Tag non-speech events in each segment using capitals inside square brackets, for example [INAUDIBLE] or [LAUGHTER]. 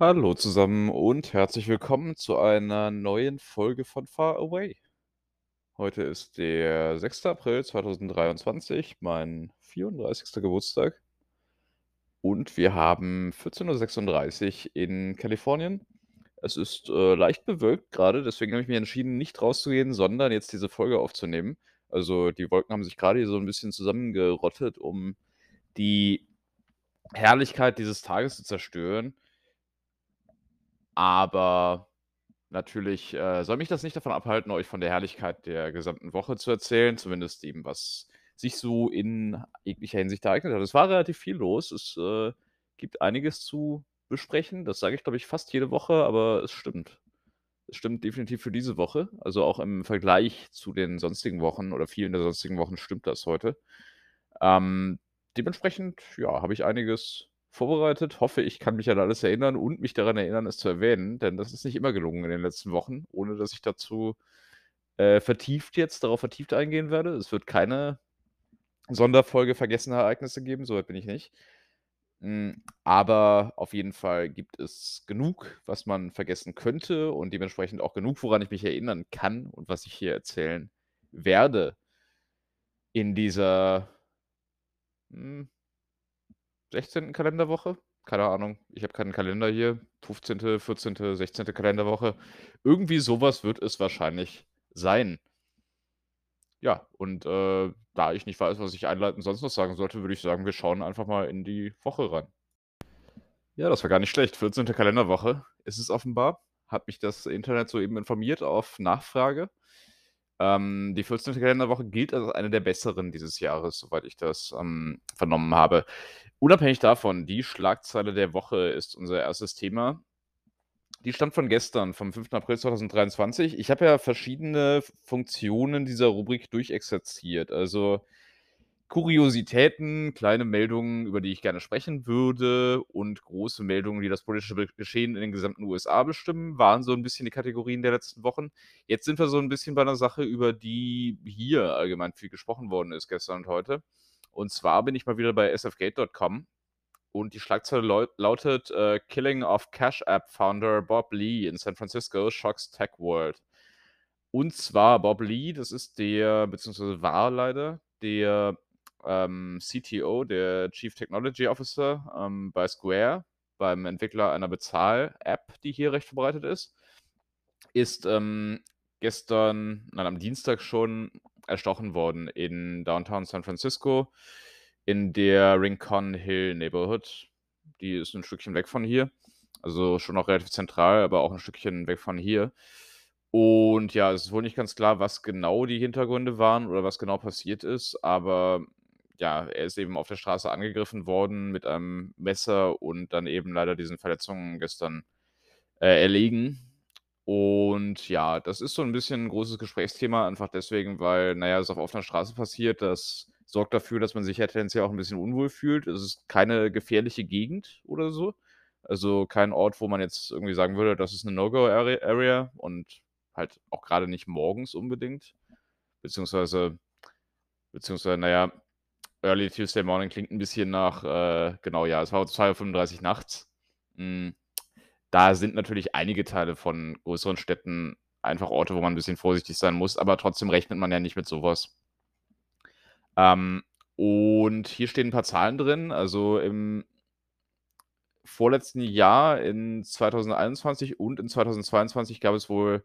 Hallo zusammen und herzlich willkommen zu einer neuen Folge von Far Away. Heute ist der 6. April 2023, mein 34. Geburtstag. Und wir haben 14:36 Uhr in Kalifornien. Es ist, äh, leicht bewölkt gerade, deswegen habe ich mich entschieden, nicht rauszugehen, sondern jetzt diese Folge aufzunehmen. Also, die Wolken haben sich gerade hier so ein bisschen zusammengerottet, um die Herrlichkeit dieses Tages zu zerstören. Aber natürlich, äh, soll mich das nicht davon abhalten, euch von der Herrlichkeit der gesamten Woche zu erzählen, zumindest eben, was sich so in jeglicher Hinsicht ereignet hat. Es war relativ viel los. Es, äh, gibt einiges zu besprechen. Das sage ich, glaube ich, fast jede Woche, aber es stimmt. Es stimmt definitiv für diese Woche. Also, auch im Vergleich zu den sonstigen Wochen oder vielen der sonstigen Wochen stimmt das heute. Ähm, dementsprechend, ja, habe ich einiges vorbereitet. Hoffe, ich kann mich an alles erinnern und mich daran erinnern, es zu erwähnen, denn das ist nicht immer gelungen in den letzten Wochen, ohne dass ich dazu, äh, vertieft jetzt darauf vertieft eingehen werde. Es wird keine Sonderfolge vergessene Ereignisse geben, so weit bin ich nicht. Hm, aber auf jeden Fall gibt es genug, was man vergessen könnte und dementsprechend auch genug, woran ich mich erinnern kann und was ich hier erzählen werde in dieser hm 16. Kalenderwoche? Keine Ahnung. Ich habe keinen Kalender hier. 15., 14., 16. Kalenderwoche. Irgendwie sowas wird es wahrscheinlich sein. Ja, und, äh, da ich nicht weiß, was ich einleitend sonst noch sagen sollte, würde ich sagen, wir schauen einfach mal in die Woche rein. Ja, das war gar nicht schlecht. 14. Kalenderwoche ist es offenbar. Hat mich das Internet soeben informiert auf Nachfrage. Ähm, die 14. Kalenderwoche gilt als eine der besseren dieses Jahres, soweit ich das, ähm, vernommen habe. Unabhängig davon, die Schlagzeile der Woche ist unser erstes Thema. Die stammt von gestern, vom 5. April 2023. Ich habe ja verschiedene Funktionen dieser Rubrik durchexerziert. Also Kuriositäten, kleine Meldungen, über die ich gerne sprechen würde und große Meldungen, die das politische Geschehen in den gesamten USA bestimmen, waren so ein bisschen die Kategorien der letzten Wochen. Jetzt sind wir so ein bisschen bei einer Sache, über die hier allgemein viel gesprochen worden ist gestern und heute. Und zwar bin ich mal wieder bei sfgate.com und die Schlagzeile lautet äh, Killing of Cash App Founder Bob Lee in San Francisco shocks Tech World. Und zwar Bob Lee, das ist der, beziehungsweise war leider der ähm, CTO, der Chief Technology Officer ähm, bei Square, beim Entwickler einer Bezahl-App, die hier recht verbreitet ist, ist ähm, gestern, nein, am Dienstag schon erstochen worden in Downtown San Francisco in der Rincon Hill Neighborhood. Die ist ein Stückchen weg von hier. Also schon noch relativ zentral, aber auch ein Stückchen weg von hier. Und ja, es ist wohl nicht ganz klar, was genau die Hintergründe waren oder was genau passiert ist, aber ja, er ist eben auf der Straße angegriffen worden mit einem Messer und dann eben leider diesen Verletzungen gestern äh, erlegen. Und ja, das ist so ein bisschen 'n großes Gesprächsthema, einfach deswegen, weil, naja, es auf offener Straße passiert. Das sorgt dafür, dass man sich ja tendenziell auch ein bisschen unwohl fühlt. Es ist keine gefährliche Gegend oder so. Also, kein Ort, wo man jetzt irgendwie sagen würde, das ist eine No-Go-Area und halt auch gerade nicht morgens unbedingt. Beziehungsweise beziehungsweise, naja, Early Tuesday Morning klingt ein bisschen nach, äh genau, ja, es war 2:35 Uhr nachts. Hm, da sind natürlich einige Teile von größeren Städten einfach Orte, wo man ein bisschen vorsichtig sein muss, aber trotzdem rechnet man ja nicht mit sowas. Ähm, und hier stehen ein paar Zahlen drin. Also, im vorletzten Jahr, in 2021 und in 2022 gab es wohl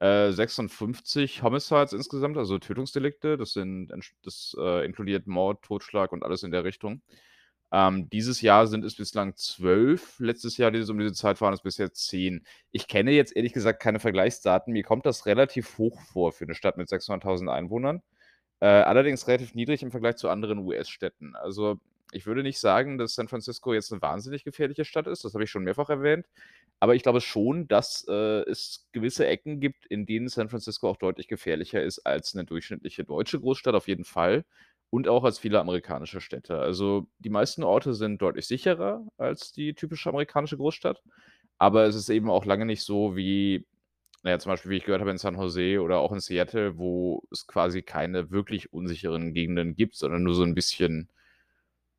äh, 56 Homicides insgesamt, also Tötungsdelikte. Das sind das, äh, inkludiert Mord, Totschlag und alles in der Richtung. Ähm, dieses Jahr sind es bislang 12. Letztes Jahr, dieses um diese Zeit waren es bisher 10. Ich kenne jetzt ehrlich gesagt keine Vergleichsdaten. Mir kommt das relativ hoch vor für eine Stadt mit 600.000 Einwohnern. Äh, allerdings relativ niedrig im Vergleich zu anderen US-Städten. Also, ich würde nicht sagen, dass San Francisco jetzt eine wahnsinnig gefährliche Stadt ist. Das habe ich schon mehrfach erwähnt. Aber ich glaube schon, dass, äh, es gewisse Ecken gibt, in denen San Francisco auch deutlich gefährlicher ist als eine durchschnittliche deutsche Großstadt auf jeden Fall und auch als viele amerikanische Städte. Also, die meisten Orte sind deutlich sicherer als die typische amerikanische Großstadt, aber es ist eben auch lange nicht so wie naja, zum Beispiel, wie ich gehört habe, in San Jose oder auch in Seattle, wo es quasi keine wirklich unsicheren Gegenden gibt, sondern nur so ein bisschen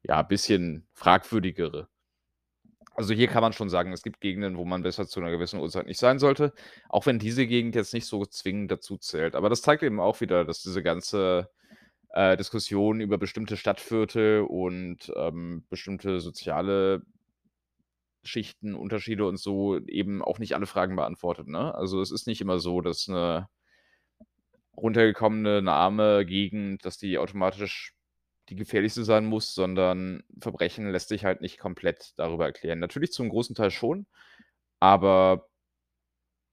ja, bisschen fragwürdigere. Also, hier kann man schon sagen, es gibt Gegenden, wo man besser zu 'ner gewissen Uhrzeit nicht sein sollte, auch wenn diese Gegend jetzt nicht so zwingend dazu zählt. Aber das zeigt eben auch wieder, dass diese ganze, äh, Diskussion über bestimmte Stadtviertel und, ähm, bestimmte soziale Schichten, Unterschiede und so eben auch nicht alle Fragen beantwortet, ne? Also, es ist nicht immer so, dass 'ne runtergekommene, 'ne arme Gegend dass die automatisch die gefährlichste sein muss, sondern Verbrechen lässt sich halt nicht komplett darüber erklären. Natürlich zum großen Teil schon, aber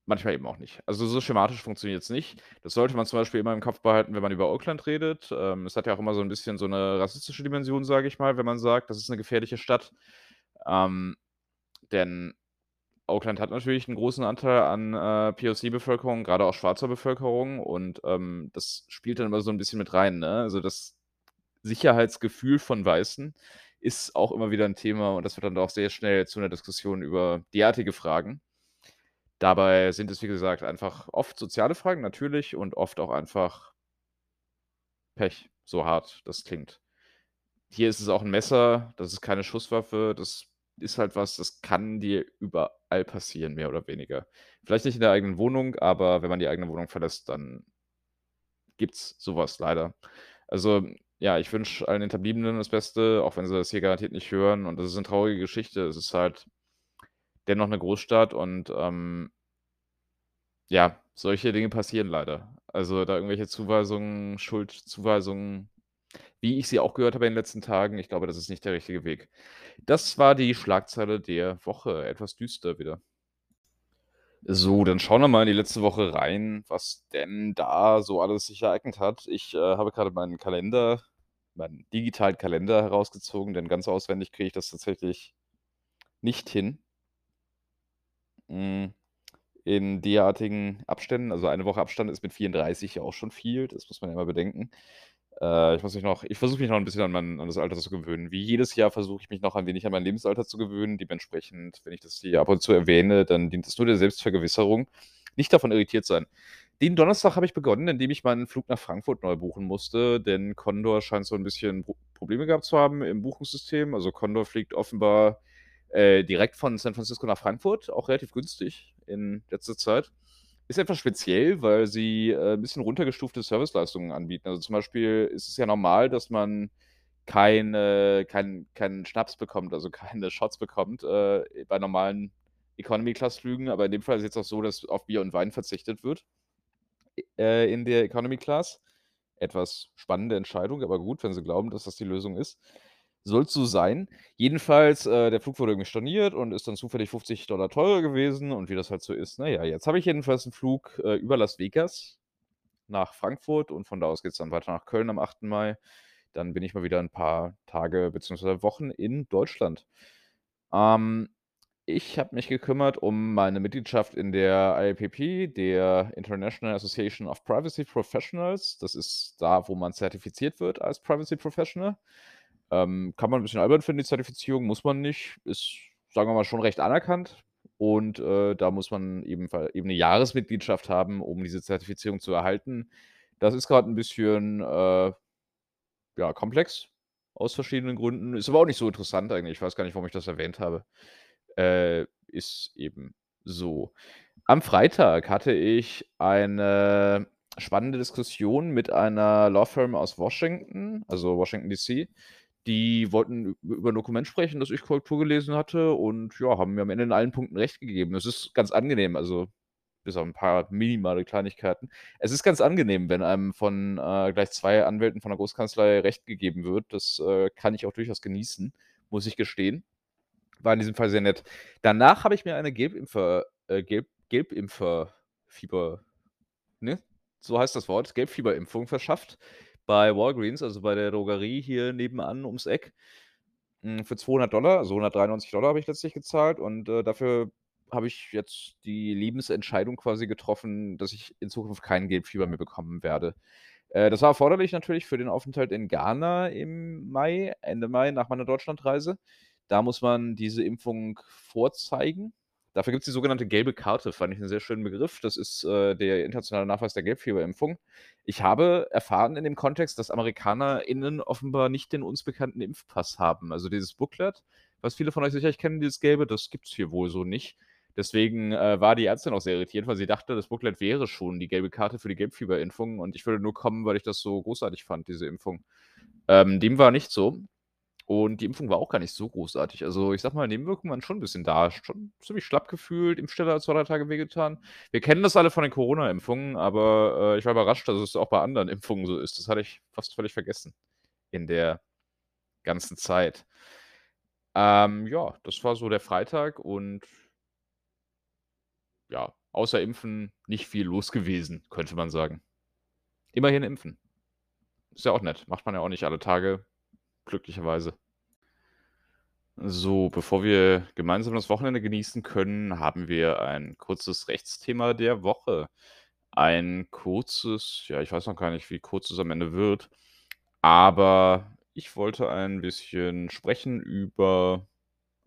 manchmal eben auch nicht. Also, so schematisch funktioniert's nicht. Das sollte man zum Beispiel immer im Kopf behalten, wenn man über Oakland redet. Ähm, es hat ja auch immer so 'n bisschen so 'ne rassistische Dimension, sage ich mal, wenn man sagt, das ist 'ne gefährliche Stadt. Ähm, denn Oakland hat natürlich 'n großen Anteil an, äh, POC-Bevölkerung, grade auch schwarzer Bevölkerung und, ähm, das spielt dann immer so 'n bisschen mit rein, ne? Also, das Sicherheitsgefühl von Weißen ist auch immer wieder 'n Thema und das wird dann auch sehr schnell zu 'ner Diskussion über derartige Fragen. Dabei sind es, wie gesagt, einfach oft soziale Fragen natürlich und oft auch einfach Pech, so hart das klingt. Hier ist es auch 'n Messer, das ist keine Schusswaffe, das ist halt was, das kann dir überall passieren, mehr oder weniger. Vielleicht nicht in der eigenen Wohnung, aber wenn man die eigene Wohnung verlässt, dann gibt's so was leider. Also, ja, ich wünsche allen Hinterbliebenen das Beste, auch wenn sie das hier garantiert nicht hören und das ist 'ne traurige Geschichte. Es ist halt dennoch 'ne Großstadt und, ähm ja, solche Dinge passieren leider. Also, da irgendwelche Zuweisungen Schuldzuweisungen, wie ich sie auch gehört habe in den letzten Tagen, ich glaube, das ist nicht der richtige Weg. Das war die Schlagzeile der Woche, etwas düster wieder. So, dann schauen wir mal in die letzte Woche rein, was denn da so alles sich ereignet hat. Ich, äh, habe grade meinen Kalender meinen digitalen Kalender herausgezogen, denn ganz auswendig kriege ich das tatsächlich nicht hin. Hm, in derartigen Abständen also, eine Woche Abstand ist mit 34 ja auch schon viel, das muss man ja immer bedenken. Äh, ich muss mich noch ich versuche mich noch 'n bisschen an mein an das Alter zu gewöhnen. Wie jedes Jahr versuche ich mich noch ein wenig an mein Lebensalter zu gewöhnen. Dementsprechend, wenn ich das hier ab und zu erwähne, dann dient es nur der Selbstvergewisserung. Nicht davon irritiert sein. Den Donnerstag habe ich begonnen, indem ich meinen Flug nach Frankfurt neu buchen musste, denn Condor scheint so 'n bisschen Pro Probleme gehabt zu haben im Buchungssystem. Also, Condor fliegt offenbar, äh, direkt von San Francisco nach Frankfurt, auch relativ günstig in letzter Zeit. Ist etwas speziell, weil sie, äh, 'n bisschen runtergestufte Serviceleistungen anbieten. Also, zum Beispiel ist es ja normal, dass man keine keinen keinen Schnaps bekommt, also, [LAUGHS] keine Shots bekommt, äh, bei normalen Economy-Class-Flügen, aber in dem Fall ist es jetzt auch so, dass auf Bier und Wein verzichtet wird äh, in der Economy Class. Etwas spannende Entscheidung, aber gut, wenn sie glauben, dass das die Lösung ist. Soll's so sein. Jedenfalls, äh, der Flug wurde irgendwie storniert und ist dann zufällig 50 $ teurer gewesen und wie das halt so ist, na ja, jetzt habe ich jedenfalls 'n Flug, äh, über Las Vegas nach Frankfurt und von da aus geht's dann weiter nach Köln am 8. Mai. Dann bin ich mal wieder 'n paar Tage beziehungsweise Wochen in Deutschland. Ähm, ich habe mich gekümmert um meine Mitgliedschaft in der IAPP, der International Association of Privacy Professionals. Das ist da, wo man zertifiziert wird als Privacy Professional. Ähm, kann man 'n bisschen albern finden, die Zertifizierung, muss man nicht. Ist, sagen wir mal, schon recht anerkannt und, äh, da muss man eben eben 'ne Jahresmitgliedschaft haben, um diese Zertifizierung zu erhalten. Das ist grad 'n bisschen, äh, ja, komplex aus verschiedenen Gründen. Ist aber auch nicht so interessant eigentlich. Ich weiß gar nicht, warum ich das erwähnt habe. Äh, ist eben so. Am Freitag hatte ich eine spannende Diskussion mit einer Law Firm aus Washington, also Washington DC. Die wollten über 'n Dokument sprechen, das ich Korrektur gelesen hatte und ja, haben mir am Ende in allen Punkten recht gegeben. Es ist ganz angenehm, also bis auf 'n paar minimale Kleinigkeiten. Es ist ganz angenehm, wenn einem von, äh, gleich 2 Anwälten von der Großkanzlei Recht gegeben wird. Das, äh, kann ich auch durchaus genießen, muss ich gestehen. War in diesem Fall sehr nett. Danach habe ich mir eine Gelbimpfer äh, Gelb Gelbimpferfieber ne? So heißt das Wort, Gelbfieberimpfung verschafft bei Walgreens, also bei der Drogerie hier nebenan ums Eck, hm, für 200 $, also 193 $ habe ich letztlich gezahlt und, äh, dafür habe ich jetzt die Lebensentscheidung quasi getroffen, dass ich in Zukunft kein Gelbfieber mehr bekommen werde. Äh, das war erforderlich natürlich für den Aufenthalt in Ghana im Mai Ende Mai nach meiner Deutschlandreise. Da muss man diese Impfung vorzeigen. Dafür gibt's die sogenannte gelbe Karte, fand ich 'n sehr schönen Begriff. Das ist, äh, der internationale Nachweis der Gelbfieberimpfung. Ich habe erfahren in dem Kontext, dass AmerikanerInnen offenbar nicht den uns bekannten Impfpass haben. Also, dieses Booklet, was viele von euch sicherlich kennen, dieses Gelbe, das gibt's hier wohl so nicht. Deswegen äh, war die Ärztin auch sehr irritiert, weil sie dachte, das Booklet wäre schon die gelbe Karte für die Gelbfieberimpfung und ich würde nur kommen, weil ich das so großartig fand, diese Impfung. Ähm, dem war nicht so. Und die Impfung war auch gar nicht so großartig. Also, ich sag mal, Nebenwirkungen waren schon ein bisschen da. Schon ziemlich schlapp gefühlt, Impfstelle hat 2, 3 Tage wehgetan. Wir kennen das alle von den Corona-Impfungen, aber, äh, ich war überrascht, dass es auch bei anderen Impfungen so ist. Das hatte ich fast völlig vergessen in der ganzen Zeit. Ähm, ja, das war so der Freitag und ja, außer Impfen nicht viel los gewesen, könnte man sagen. Immerhin impfen. Ist ja auch nett. Macht man ja auch nicht alle Tage, glücklicherweise. So, bevor wir gemeinsam das Wochenende genießen können, haben wir ein kurzes Rechtsthema der Woche. Ein kurzes ja, ich weiß noch gar nicht, wie kurz es am Ende wird, aber ich wollte ein bisschen sprechen über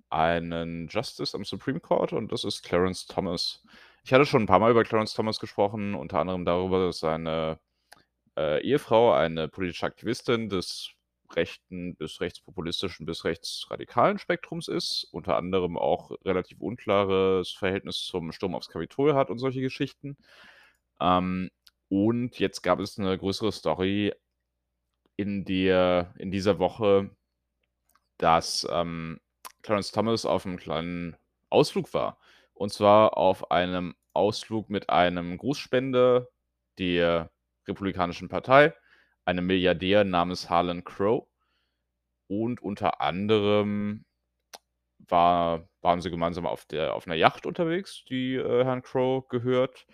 einen Justice am Supreme Court und das ist Clarence Thomas. Ich hatte schon ein paar Mal über Clarence Thomas gesprochen, unter anderem darüber, dass seine, äh, Ehefrau eine politische Aktivistin des rechten bis rechtspopulistischen bis rechtsradikalen Spektrums ist, unter anderem auch relativ unklares Verhältnis zum Sturm aufs Kapitol hat und solche Geschichten. Ähm, und jetzt gab es eine größere Story in der in dieser Woche, dass, ähm, Clarence Thomas auf einem kleinen Ausflug war. Und zwar auf einem Ausflug mit einem Großspender der Republikanischen Partei, einem Milliardär namens Harlan Crow. Und unter anderem war waren sie gemeinsam auf der auf 'ner Yacht unterwegs, die, äh, Herrn Crow gehört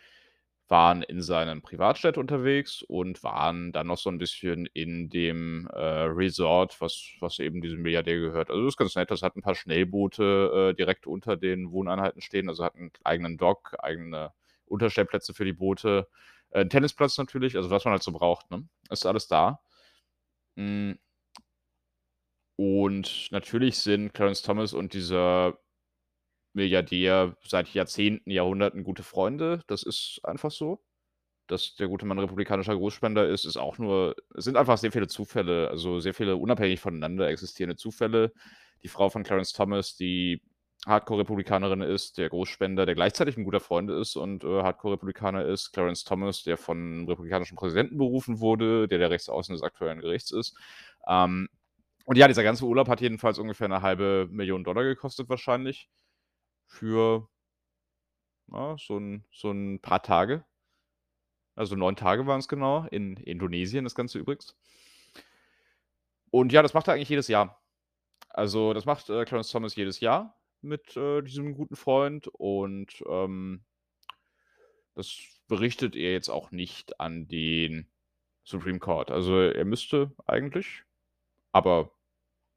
waren in seinem Privatjet unterwegs und waren dann noch so ein bisschen in dem, äh, Resort, was was eben diesem Milliardär gehört. Also, das ist ganz nett. Das hat ein paar Schnellboote, äh, direkt unter den Wohneinheiten stehen. Also, hat einen eigenen Dock, eigene Unterstellplätze für die Boote, äh, Tennisplatz natürlich, also, was man halt so braucht, ne? Ist alles da. Hm. Und natürlich sind Clarence Thomas und dieser Milliardär seit Jahrzehnten, Jahrhunderten gute Freunde. Das ist einfach so. Dass der gute Mann republikanischer Großspender ist, ist auch nur es sind einfach sehr viele Zufälle, also sehr viele unabhängig voneinander existierende Zufälle. Die Frau von Clarence Thomas, die Hardcore-Republikanerin ist, der Großspender, der gleichzeitig ein guter Freund ist und, äh, Hardcore-Republikaner ist. Clarence Thomas, der von republikanischen Präsidenten berufen wurde, der der Rechtsaußen des aktuellen Gerichts ist. Ähm, und ja, dieser ganze Urlaub hat jedenfalls ungefähr eine halbe Million Dollar gekostet wahrscheinlich für ja, so 'n so 'n paar Tage. Also 9 Tage waren es genau, in Indonesien das Ganze übrigens. Und ja, das macht er eigentlich jedes Jahr. Also, das macht, äh, Clarence Thomas jedes Jahr mit, äh, diesem guten Freund und, ähm das berichtet er jetzt auch nicht an den Supreme Court. Also, er müsste eigentlich, aber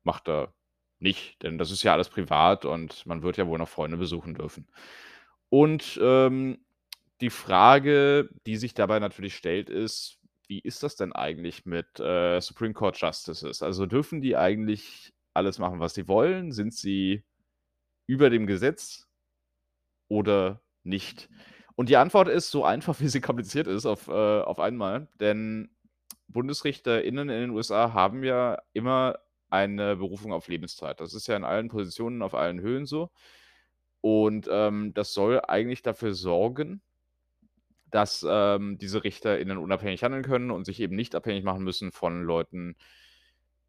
macht er nicht, denn das ist ja alles privat und man wird ja wohl noch Freunde besuchen dürfen. Und, ähm, die Frage, die sich dabei natürlich stellt, ist: Wie ist das denn eigentlich mit, äh, Supreme Court Justices? Also, dürfen die eigentlich alles machen, was sie wollen? Sind sie über dem Gesetz oder nicht? Und die Antwort ist so einfach, wie sie kompliziert ist auf, äh auf einmal, denn BundesrichterInnen in den USA haben ja immer eine Berufung auf Lebenszeit. Das ist ja in allen Positionen auf allen Höhen so. Und, ähm, das soll eigentlich dafür sorgen dass, ähm, diese RichterInnen unabhängig handeln können und sich eben nicht abhängig machen müssen von Leuten,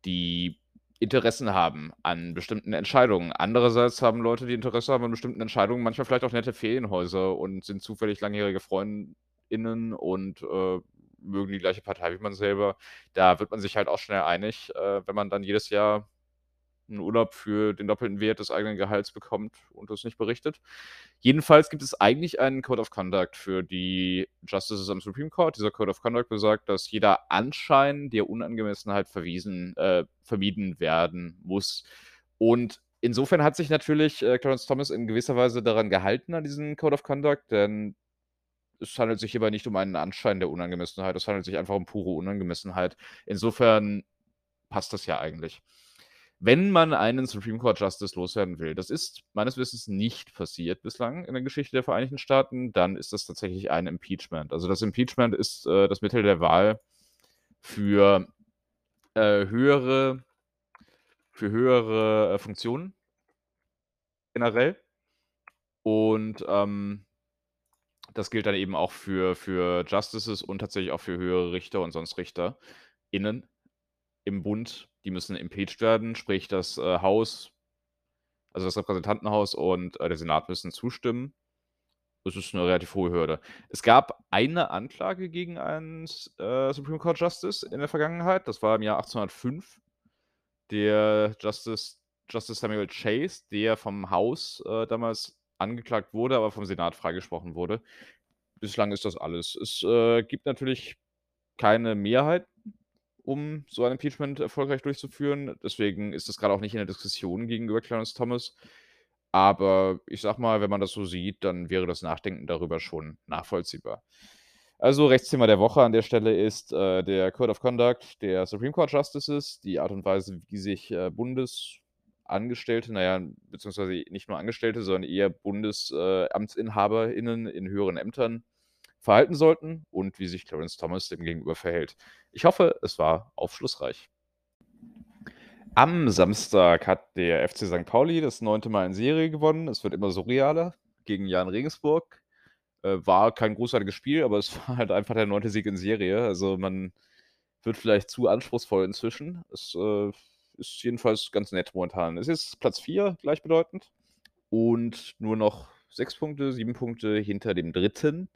die Interessen haben an bestimmten Entscheidungen. Andererseits haben Leute, die Interesse haben an bestimmten Entscheidungen, manchmal vielleicht auch nette Ferienhäuser und sind zufällig langjährige FreundInnen und, äh, mögen die gleiche Partei wie man selber. Da wird man sich halt auch schnell einig, äh, wenn man dann jedes Jahr 'n Urlaub für den doppelten Wert des eigenen Gehalts bekommt und das nicht berichtet. Jedenfalls gibt es eigentlich einen Code of Conduct für die Justices am Supreme Court. Dieser Code of Conduct besagt, dass jeder Anschein der Unangemessenheit verwiesen äh, vermieden werden muss. Und insofern hat sich natürlich, äh, Clarence Thomas in gewisser Weise daran gehalten, an diesen Code of Conduct, denn es handelt sich hierbei nicht um einen Anschein der Unangemessenheit, es handelt sich einfach um pure Unangemessenheit. Insofern passt das ja eigentlich. Wenn man einen Supreme Court Justice loswerden will, das ist meines Wissens nicht passiert bislang in der Geschichte der Vereinigten Staaten, dann ist das tatsächlich ein Impeachment. Also, das Impeachment ist, äh, das Mittel der Wahl für, äh, höhere für höhere, äh, Funktionen generell. Und, ähm das gilt dann eben auch für für Justices und tatsächlich auch für höhere Richter und sonst RichterInnen im Bund. Die müssen impeached werden, sprich das, äh, Haus also das Repräsentantenhaus und, äh, der Senat müssen zustimmen. Das ist 'ne relativ hohe Hürde. Es gab eine Anklage gegen einen äh, Supreme Court Justice in der Vergangenheit. Das war im Jahr 1805. Der Justice Justice Samuel Chase, der vom Haus, äh, damals angeklagt wurde, aber vom Senat freigesprochen wurde. Bislang ist das alles. Es, äh, gibt natürlich keine Mehrheit, um so ein Impeachment erfolgreich durchzuführen. Deswegen ist das grade auch nicht in der Diskussion gegenüber Clarence Thomas. Aber ich sage mal, wenn man das so sieht, dann wäre das Nachdenken darüber schon nachvollziehbar. Also, Rechtsthema der Woche an der Stelle ist, äh, der Code of Conduct der Supreme Court Justices, die Art und Weise, wie sich, äh, Bundesangestellte, na ja, beziehungsweise nicht nur Angestellte, sondern eher Bundes äh, in höheren Ämtern verhalten sollten und wie sich Clarence Thomas dem gegenüber verhält. Ich hoffe, es war aufschlussreich. Am Samstag hat der FC Sankt Pauli das 9. Mal in Serie gewonnen. Es wird immer surrealer gegen Jahn Regensburg. Äh, war kein großartiges Spiel, aber [LAUGHS] es war halt einfach der 9. Sieg in Serie. Also, man wird vielleicht zu anspruchsvoll inzwischen. Es, äh, ist jedenfalls ganz nett momentan. Es ist Platz 4 gleichbedeutend und nur noch 6 Punkte, 7 Punkte hinter dem 3.,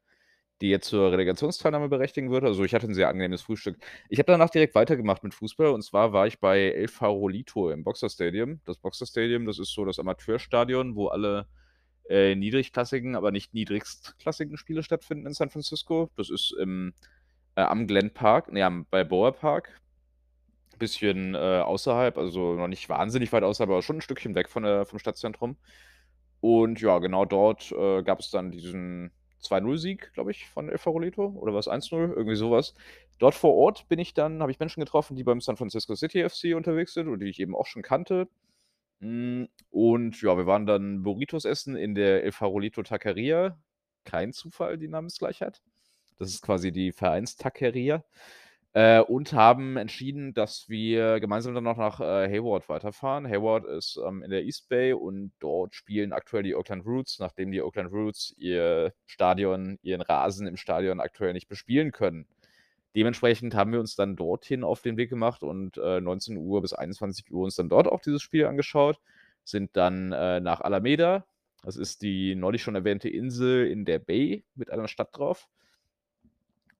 die jetzt zur Relegationsteilnahme berechtigen würde. Also, ich hatte 'n sehr angenehmes Frühstück. Ich habe danach direkt weitergemacht mit Fußball und zwar war ich bei El Farolito im Boxer Stadium. Das Boxer Stadium, das ist so das Amateurstadion, wo alle, äh, niedrigklassigen, aber nicht niedrigstklassigen Spiele stattfinden in San Francisco. Das ist im äh, am Glen Park, ne, am Balboa Park. Bisschen, äh, außerhalb, also noch nicht wahnsinnig weit außerhalb, aber schon 'n Stückchen weg von vom Stadtzentrum. Und ja, genau dort, äh, gab es dann diesen 2:0-Sieg, glaube ich, von El Farolito oder war's 1:0? Irgendwie so was. Dort vor Ort bin ich dann habe ich Menschen getroffen, die beim San Francisco City FC unterwegs sind und die ich eben auch schon kannte. Hm, und ja, wir waren dann Burritos essen in der El Farolito Taqueria. Kein Zufall, die Namensgleichheit. Das ist quasi die Vereinstaqueria. Äh, und haben entschieden, dass wir gemeinsam dann noch nach, äh, Hayward weiterfahren. Hayward ist, ähm, in der East Bay und dort spielen aktuell die Oakland Roots, nachdem die Oakland Roots ihr Stadion ihren Rasen im Stadion aktuell nicht bespielen können. Dementsprechend haben wir uns dann dorthin auf den Weg gemacht und, äh, 19:00 bis 21:00 uns dann dort auch dieses Spiel angeschaut, sind dann, äh, nach Alameda. Das ist die neulich schon erwähnte Insel in der Bay mit einer Stadt drauf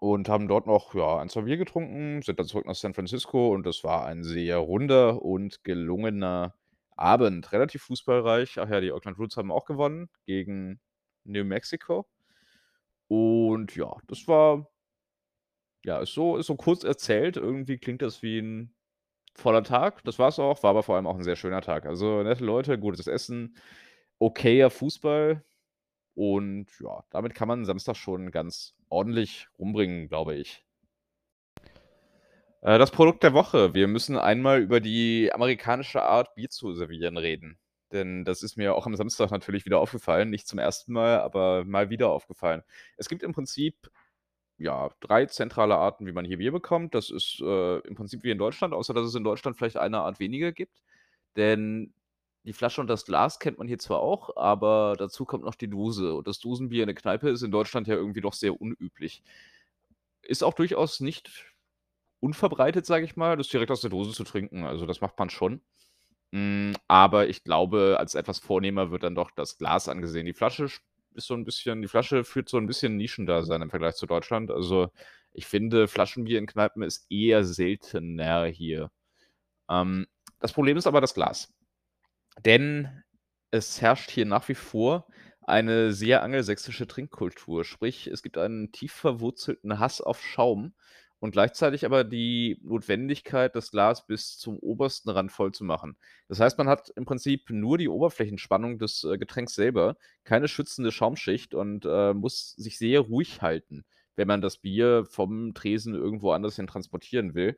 und haben dort noch, ja, 1, 2 Bier getrunken, sind dann zurück nach San Francisco und das war ein sehr runder und gelungener Abend. Relativ fußballreich. Ach ja, die Oakland Roots haben auch gewonnen gegen New Mexico. Und ja, das war ja, ist so ist so kurz erzählt. Irgendwie klingt das wie 'n voller Tag. Das war's auch, war aber vor allem auch 'n sehr schöner Tag. Also, nette Leute, gutes Essen, okayer Fußball und ja, damit kann man Samstag schon ganz ordentlich rumbringen, glaube ich. Äh, das Produkt der Woche. Wir müssen einmal über die amerikanische Art, Bier zu servieren, reden. Denn das ist mir auch am Samstag natürlich wieder aufgefallen. Nicht zum 1. Mal, aber mal wieder aufgefallen. Es gibt im Prinzip, ja, 3 zentrale Arten, wie man hier Bier bekommt. Das ist, äh, im Prinzip wie in Deutschland, außer dass es in Deutschland vielleicht eine Art weniger gibt. Denn die Flasche und das Glas kennt man hier zwar auch, aber dazu kommt noch die Dose. Und das Dosenbier in der Kneipe ist in Deutschland ja irgendwie doch sehr unüblich. Ist auch durchaus nicht unverbreitet, sage ich mal, das direkt aus der Dose zu trinken. Also, das macht man schon. Hm, aber ich glaube, als etwas vornehmer wird dann doch das Glas angesehen. Die Flasche sch ist so 'n bisschen die Flasche führt so 'n bisschen Nischendasein im Vergleich zu Deutschland. Also, ich finde, Flaschenbier in Kneipen ist eher seltener hier. Ähm, das Problem ist aber das Glas. Denn es herrscht hier nach wie vor eine sehr angelsächsische Trinkkultur. Sprich, es gibt einen tief verwurzelten Hass auf Schaum und gleichzeitig aber die Notwendigkeit, das Glas bis zum obersten Rand voll zu machen. Das heißt, man hat im Prinzip nur die Oberflächenspannung des, äh, Getränks selber, keine schützende Schaumschicht und, äh, muss sich sehr ruhig halten, wenn man das Bier vom Tresen irgendwo anders hin transportieren will.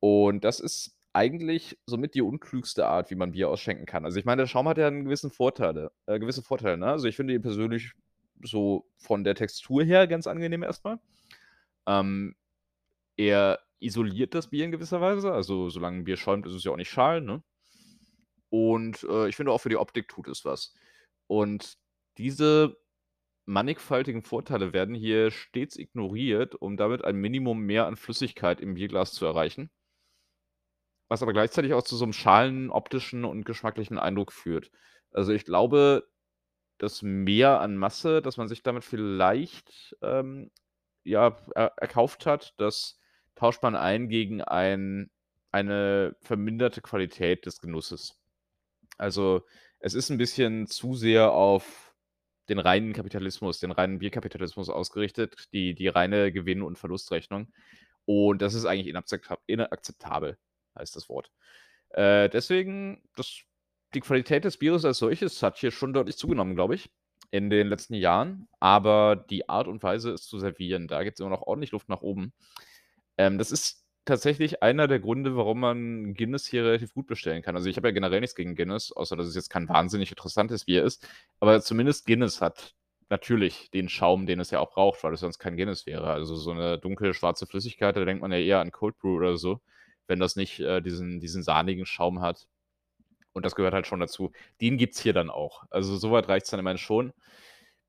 Und das ist eigentlich somit die unklügste Art, wie man Bier ausschenken kann. Also, ich meine, der Schaum hat ja 'n gewissen Vorteile äh, gewisse Vorteile, ne? Also, ich finde ihn persönlich so von der Textur her ganz angenehm erst mal. Ähm, er isoliert das Bier in gewisser Weise. Also, solange 'n Bier schäumt, ist es ja auch nicht schal, ne? Und, äh, ich finde auch für die Optik tut es was. Und diese mannigfaltigen Vorteile werden hier stets ignoriert, um damit ein Minimum mehr an Flüssigkeit im Bierglas zu erreichen. Was aber gleichzeitig auch zu so 'nem schalen optischen und geschmacklichen Eindruck führt. Also, ich glaube, das Mehr an Masse, das man sich damit vielleicht, ähm, ja, er erkauft hat, das tauscht man ein gegen ein eine verminderte Qualität des Genusses. Also, es ist 'n bisschen zu sehr auf den reinen Kapitalismus, den reinen Bierkapitalismus ausgerichtet, die die reine Gewinn und Verlustrechnung. Und das ist eigentlich inakzepta inakzeptabel, heißt das Wort. Äh, deswegen, das die Qualität des Bieres als solches hat hier schon deutlich zugenommen, glaube ich, in den letzten Jahren, aber die Art und Weise, es zu servieren, da gibt's immer noch ordentlich Luft nach oben. Ähm, das ist tatsächlich einer der Gründe, warum man Guinness hier relativ gut bestellen kann. Also, ich habe ja generell nichts gegen Guinness, außer dass es jetzt kein wahnsinnig interessantes Bier ist. Aber zumindest Guinness hat natürlich den Schaum, den es ja auch braucht, weil es sonst kein Guinness wäre. Also, so 'ne dunkle, schwarze Flüssigkeit, da denkt man ja eher an Cold Brew oder so, wenn das nicht, äh, diesen diesen sahnigen Schaum hat. Und das gehört halt schon dazu. Den gibt's hier dann auch. Also, so weit reicht's dann immerhin schon.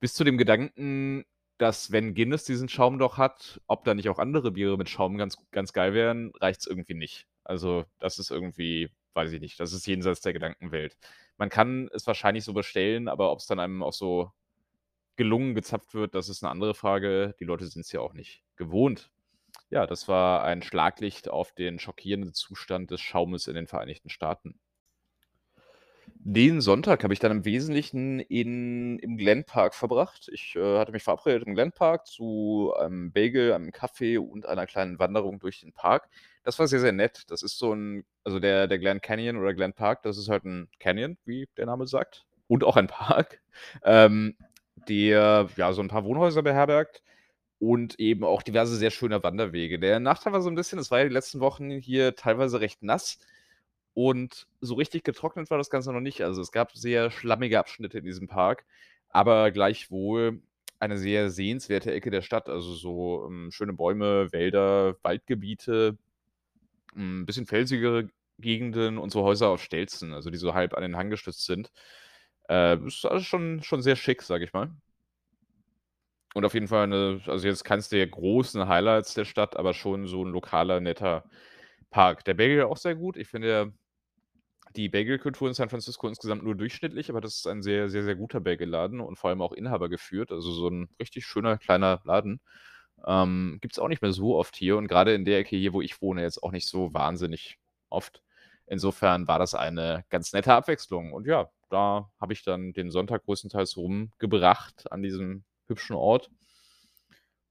Bis zu dem Gedanken, dass, wenn Guinness diesen Schaum doch hat, ob da nicht auch andere Biere mit Schaum ganz ganz geil wären, reicht's irgendwie nicht. Also, das ist irgendwie weiß ich nicht, das ist jenseits der Gedankenwelt. Man kann es wahrscheinlich so bestellen, aber ob's dann einem auch so gelungen gezapft wird, das ist 'ne andere Frage. Die Leute sind's ja auch nicht gewohnt. Ja, das war ein Schlaglicht auf den schockierenden Zustand des Schaumes in den Vereinigten Staaten. Den Sonntag habe ich dann im Wesentlichen in im Glen Park verbracht. Ich, äh, hatte mich verabredet im Glen Park zu einem Bagel, einem Kaffee und einer kleinen Wanderung durch den Park. Das war sehr, sehr nett. Das ist so 'n also, der der Glen Canyon oder Glen Park, das ist halt 'n Canyon, wie der Name sagt, und auch ein Park, [LAUGHS] ähm, der, ja, so 'n paar Wohnhäuser beherbergt und eben auch diverse sehr schöne Wanderwege. Der Nachteil war so 'n bisschen, es war ja die letzten Wochen hier teilweise recht nass und so richtig getrocknet war das Ganze noch nicht. Also, es gab sehr schlammige Abschnitte in diesem Park, aber gleichwohl eine sehr sehenswerte Ecke der Stadt. Also, so, ähm, schöne Bäume, Wälder, Waldgebiete, hm, bisschen felsigere Gegenden und so Häuser auf Stelzen, also, die so halb an den Hang gestützt sind. Äh, ist alles schon schon sehr schick, sage ich mal. Und auf jeden Fall 'ne also, jetzt keins der großen Highlights der Stadt, aber schon so 'n lokaler, netter Park. Der Bagel auch sehr gut. Ich finde ja die Bagelkultur in San Francisco insgesamt nur durchschnittlich, aber das ist ein sehr, sehr, sehr guter Bagelladen und vor allem auch inhabergeführt, also, so 'n richtig schöner kleiner Laden. Ähm, gibt's auch nicht mehr so oft hier und grade in der Ecke hier, wo ich wohne, jetzt auch nicht so wahnsinnig oft. Insofern war das eine ganz nette Abwechslung. Und ja, da habe ich dann den Sonntag größtenteils rumgebracht an diesem hübschen Ort.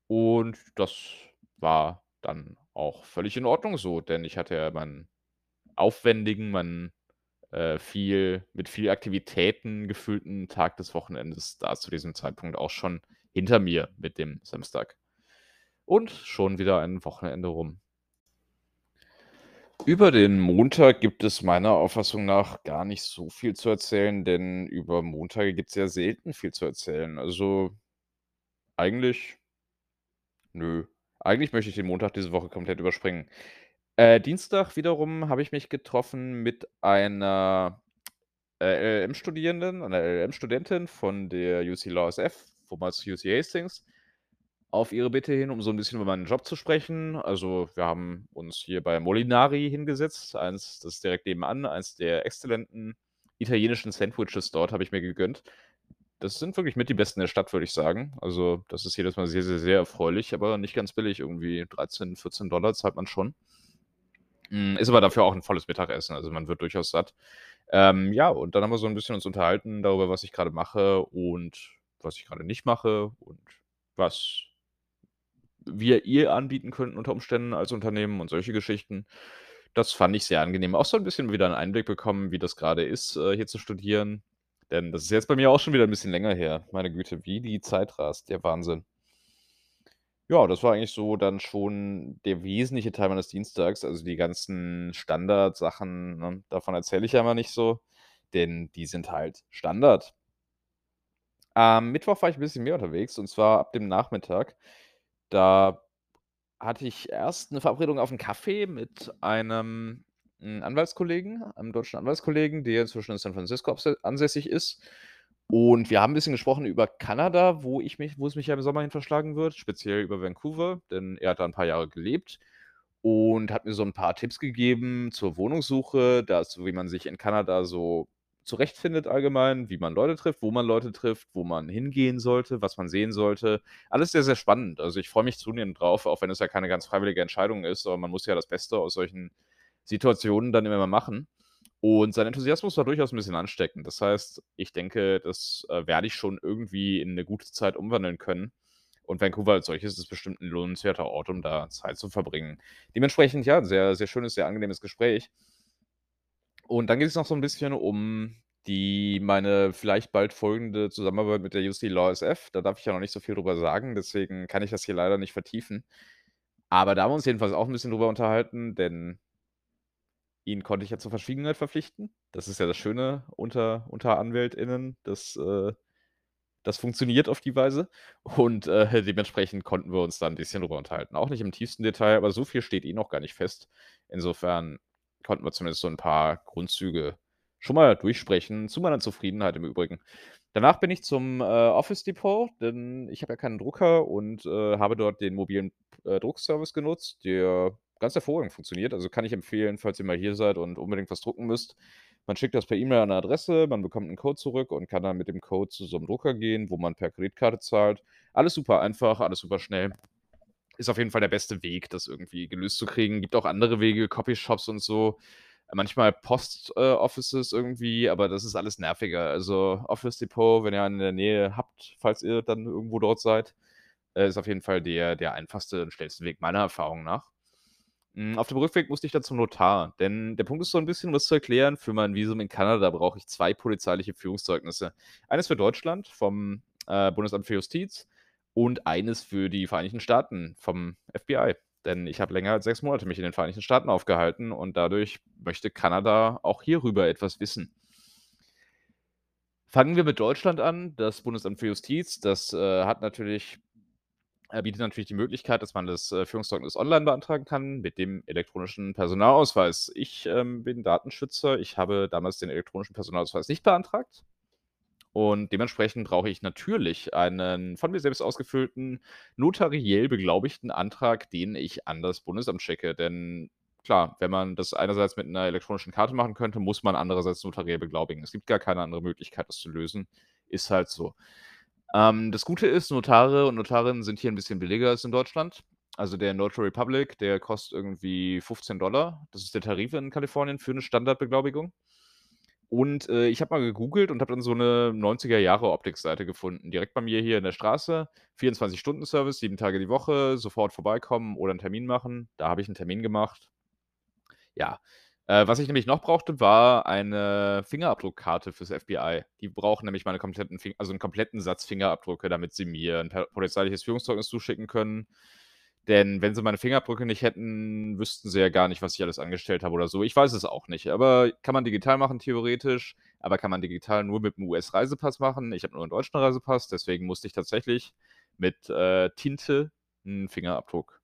Und das war dann auch völlig in Ordnung so, denn ich hatte ja meinen aufwendigen, meinen, äh, viel mit viel Aktivitäten gefüllten Tag des Wochenendes da zu diesem Zeitpunkt auch schon hinter mir mit dem Samstag. Und schon wieder ein Wochenende rum. Über den Montag gibt es meiner Auffassung nach gar nicht so viel zu erzählen, denn über Montage gibt's ja selten viel zu erzählen. Also, eigentlich nö. Eigentlich möchte ich den Montag diese Woche komplett überspringen. Äh, Dienstag wiederum habe ich mich getroffen mit einer, äh, LLM-Studierenden, einer LLM-Studentin von der UC Law SF, vormals UC Hastings, auf ihre Bitte hin, um so 'n bisschen über meinen Job zu sprechen. Also, wir haben uns hier bei Molinari hingesetzt, eins das ist direkt nebenan, eins der exzellenten italienischen Sandwiches dort habe ich mir gegönnt. Das sind wirklich mit die besten der Stadt, würde ich sagen. Also, das ist jedes Mal sehr, sehr, sehr erfreulich, aber nicht ganz billig, irgendwie 13, 14 zahlt man schon. Hm, ist aber dafür auch 'n volles Mittagessen, also, man wird durchaus satt. Ähm, ja, und dann haben wir so 'n bisschen uns unterhalten darüber, was ich grade mache und was ich grade nicht mache und was wir ihr anbieten könnten unter Umständen als Unternehmen und solche Geschichten. Das fand ich sehr angenehm. Auch so 'n bisschen wieder 'n Einblick bekommen, wie das grade ist, äh, hier zu studieren, denn das ist jetzt bei mir auch schon wieder 'n bisschen länger her. Meine Güte, wie die Zeit rast, der Wahnsinn. Ja, das war eigentlich so dann schon der wesentliche Teil meines Dienstags, also, die ganzen Standardsachen, ne, davon erzähle ich ja immer nicht so, denn die sind halt Standard. Am Mittwoch war ich 'n bisschen mehr unterwegs und zwar ab dem Nachmittag. Da hatte ich erst 'ne Verabredung auf 'n Kaffee mit einem, hm, Anwaltskollegen einem deutschen Anwaltskollegen, der inzwischen in San Francisco ansässig ist. Und wir haben 'n bisschen gesprochen über Kanada, wo ich mich wo es mich ja im Sommer hin verschlagen wird, speziell über Vancouver, denn er hat da 'n paar Jahre gelebt und hat mir so 'n paar Tipps gegeben zur Wohnungssuche, dazu, wie man sich in Kanada so zurechtfindet allgemein, wie man Leute trifft, wo man Leute trifft, wo man hingehen sollte, was man sehen sollte. Alles sehr, sehr spannend. Also, ich freue mich zunehmend drauf, auch wenn es ja keine ganz freiwillige Entscheidung ist, aber man muss ja das Beste aus solchen Situationen dann immer mal machen. Und sein Enthusiasmus war durchaus 'n bisschen ansteckend. Das heißt, ich denke, das, äh, werde ich schon irgendwie in 'ne gute Zeit umwandeln können. Und Vancouver als solches ist bestimmt 'n lohnenswerter Ort, um da Zeit zu verbringen. Dementsprechend, ja, sehr, sehr schönes, sehr angenehmes Gespräch. Und dann geht es noch so 'n bisschen um die meine vielleicht bald folgende Zusammenarbeit mit der UC Law SF. Da darf ich ja noch nicht so viel drüber sagen, deswegen kann ich das hier leider nicht vertiefen. Aber da haben wir uns jedenfalls auch 'n bisschen drüber unterhalten, denn ihn konnte ich ja zur Verschwiegenheit verpflichten. Das ist ja das Schöne unter unter AnwältInnen, dass, äh das funktioniert auf die Weise. Und, äh, dementsprechend konnten wir uns da 'n bisschen drüber unterhalten. Auch nicht im tiefsten Detail, aber so viel steht eh noch gar nicht fest. Insofern konnten wir zumindest so 'n paar Grundzüge schon mal durchsprechen, zu meiner Zufriedenheit im Übrigen. Danach bin ich zum, äh, Office Depot, denn ich habe ja keinen Drucker und, äh, habe dort den mobilen, äh, Druckservice genutzt, der ganz hervorragend funktioniert. Also, kann ich empfehlen, falls ihr mal hier seid und unbedingt was drucken müsst. Man schickt das per E-Mail an 'ne Adresse, man bekommt 'n Code zurück und kann dann mit dem Code zu so 'nem Drucker gehen, wo man per Kreditkarte zahlt. Alles super einfach, alles super schnell. Ist auf jeden Fall der beste Weg, das irgendwie gelöst zu kriegen. Gibt auch andere Wege, Copyshops und so. Manchmal Post äh, irgendwie, aber das ist alles nerviger. Also, Office Depot, wenn ihr einen in der Nähe habt, falls ihr dann irgendwo dort seid, äh, ist auf jeden Fall der der einfachste und schnellste Weg meiner Erfahrung nach. Hm, auf dem Rückweg musste ich dann zum Notar, denn der Punkt ist so 'n bisschen, das zu erklären, für mein Visum in Kanada brauche ich 2 polizeiliche Führungszeugnisse. Eines für Deutschland vom, äh, Bundesamt für Justiz und eines für die Vereinigten Staaten vom FBI. Denn ich habe länger als 6 Monate mich in den Vereinigten Staaten aufgehalten und dadurch möchte Kanada auch hierüber etwas wissen. Fangen wir mit Deutschland an. Das Bundesamt für Justiz, das, äh, hat natürlich äh, bietet natürlich die Möglichkeit, dass man das, äh, Führungszeugnis online beantragen kann mit dem elektronischen Personalausweis. Ich, ähm, bin Datenschützer. Ich habe damals den elektronischen Personalausweis nicht beantragt und dementsprechend brauche ich natürlich einen von mir selbst ausgefüllten, notariell beglaubigten Antrag, den ich an das Bundesamt schicke. Denn klar, wenn man das einerseits mit 'ner elektronischen Karte machen könnte, muss man andererseits notariell beglaubigen. Es gibt gar keine andere Möglichkeit, das zu lösen. Ist halt so. Ähm, das Gute ist, Notare und Notarinnen sind hier 'n bisschen billiger als in Deutschland. Also, der Notary Public, der kostet irgendwie 15 $. Das ist der Tarif in Kalifornien für 'ne Standardbeglaubigung. Und, äh, ich habe mal gegoogelt und habe dann so 'ne 90er Jahre Optik-Seite gefunden, direkt bei mir hier in der Straße. 24-Stunden-Service, 7 Tage die Woche, sofort vorbeikommen oder 'n Termin machen. Da habe ich 'n Termin gemacht. Ja, äh, was ich nämlich noch brauchte, war eine Fingerabdruckkarte fürs FBI. Die brauchen nämlich meine kompletten Fin also 'n kompletten Satz Fingerabdrücke, damit sie mir 'n per polizeiliches Führungszeugnis zuschicken können. Denn wenn sie meine Fingerabdrücke nicht hätten, wüssten sie ja gar nicht, was ich alles angestellt habe oder so. Ich weiß es auch nicht, aber kann man digital machen theoretisch, aber kann man digital nur mit 'm US-Reisepass machen. Ich habe nur 'n deutschen Reisepass, deswegen musste ich tatsächlich mit, äh, Tinte 'n Fingerabdruck,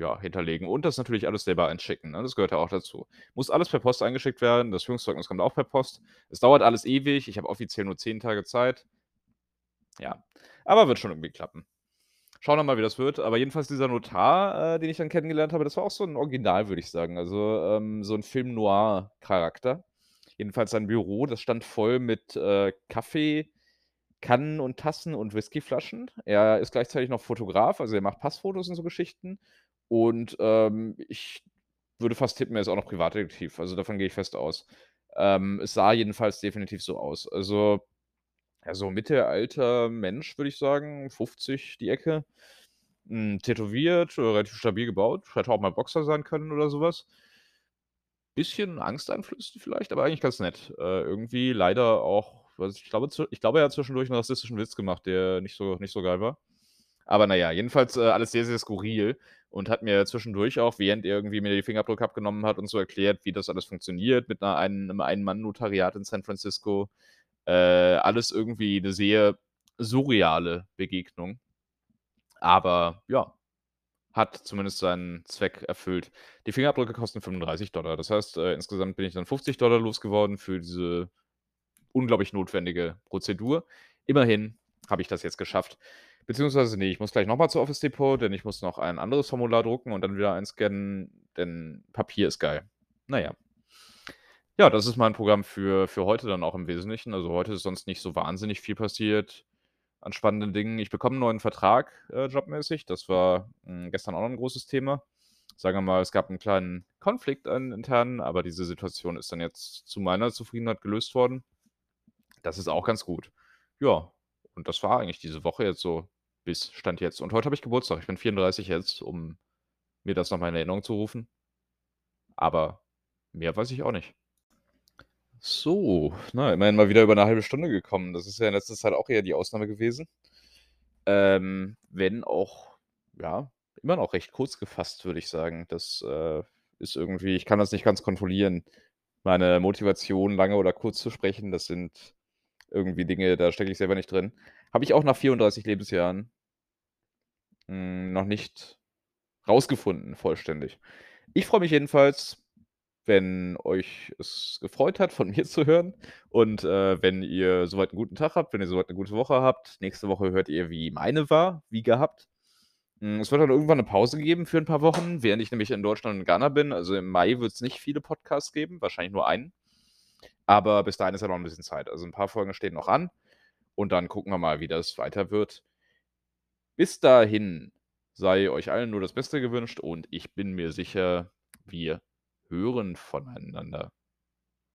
ja, hinterlegen und das natürlich alles selber einschicken, ne? Das gehört ja auch dazu. Muss alles per Post eingeschickt werden. Das Führungszeugnis kommt auch per Post. Es dauert alles ewig. Ich habe offiziell nur 10 Tage Zeit. Ja, aber wird schon irgendwie klappen. Schauen wir mal, wie das wird. Aber jedenfalls dieser Notar, äh, den ich dann kennengelernt habe, das war auch so 'n Original, würde ich sagen. Also, ähm, so 'n Film-Noir-Charakter. Jedenfalls sein Büro, das stand voll mit, äh, Kaffeekannen und Tassen und Whiskyflaschen. Er ist gleichzeitig noch Fotograf, also er macht Passfotos und so Geschichten. Und, ähm, ich würde fast tippen, er ist auch noch Privatdetektiv. Also, davon gehe ich fest aus. Ähm, es sah jedenfalls definitiv so aus. Also, ja, so Mittelalter Mensch, würde ich sagen, 50 die Ecke. Hm, tätowiert, äh, relativ stabil gebaut. Hätte auch mal Boxer sein können oder so was. Bisschen angsteinflößend vielleicht, aber eigentlich ganz nett. Äh, irgendwie leider auch weiß ich glaube ich glaube, er hat zwischendurch 'n rassistischen Witz gemacht, der nicht so nicht so geil war. Aber na ja, jedenfalls, äh, alles sehr, sehr skurril und hat mir zwischendurch auch, während er irgendwie mir die Fingerabdrücke abgenommen hat und so erklärt, wie das alles funktioniert mit 'ner ein 'nem Ein-Mann-Notariat in San Francisco. Äh, alles irgendwie 'ne sehr surreale Begegnung. Aber ja, hat zumindest seinen Zweck erfüllt. Die Fingerabdrücke kosten 35 $. Das heißt, äh, insgesamt bin ich dann 50 $ losgeworden für diese unglaublich notwendige Prozedur. Immerhin habe ich das jetzt geschafft. Beziehungsweise, ne, ich muss gleich noch mal zu Office Depot, denn ich muss noch ein anderes Formular drucken und dann wieder einscannen, denn Papier ist geil. Na ja. Das ist mein Programm für für heute dann auch im Wesentlichen. Also, heute ist sonst nicht so wahnsinnig viel passiert an spannenden Dingen. Ich bekomme 'n neuen Vertrag, äh, jobmäßig. Das war, hm, gestern auch noch 'n großes Thema. Sagen wir mal, es gab 'n kleinen Konflikt, einen internen, aber diese Situation ist dann jetzt zu meiner Zufriedenheit gelöst worden. Das ist auch ganz gut. Ja, und das war eigentlich diese Woche jetzt so bis Stand jetzt. Und heute habe ich Geburtstag. Ich bin 34 jetzt, um mir das noch mal in Erinnerung zu rufen. Aber mehr weiß ich auch nicht. So, na, immerhin mal wieder über 'ne halbe Stunde gekommen. Das ist ja in letzter Zeit auch eher die Ausnahme gewesen. Ähm, wenn auch, ja, immer noch recht kurz gefasst, würde ich sagen. Das, äh, ist irgendwie ich kann das nicht ganz kontrollieren. Meine Motivation, lange oder kurz zu sprechen, das sind irgendwie Dinge, da stecke ich selber nicht drin. Habe ich auch nach 34 Lebensjahren hm, noch nicht rausgefunden vollständig. Ich freue mich jedenfalls, wenn euch es gefreut hat, von [LAUGHS] mir zu hören und, äh, wenn ihr so weit 'n guten Tag habt, wenn ihr so weit 'ne gute Woche habt. Nächste Woche hört ihr, wie meine war, wie gehabt. Hm, es wird dann irgendwann 'ne Pause geben für 'n paar Wochen, während ich nämlich in Deutschland und Ghana bin. Also, im Mai wird's nicht viele Podcasts geben, wahrscheinlich nur einen. Aber bis dahin ist ja noch 'n bisschen Zeit. Also, 'n paar Folgen stehen noch an und dann gucken wir mal, wie das weiter wird. Bis dahin sei euch allen nur das Beste gewünscht und ich bin mir sicher, wir hören voneinander.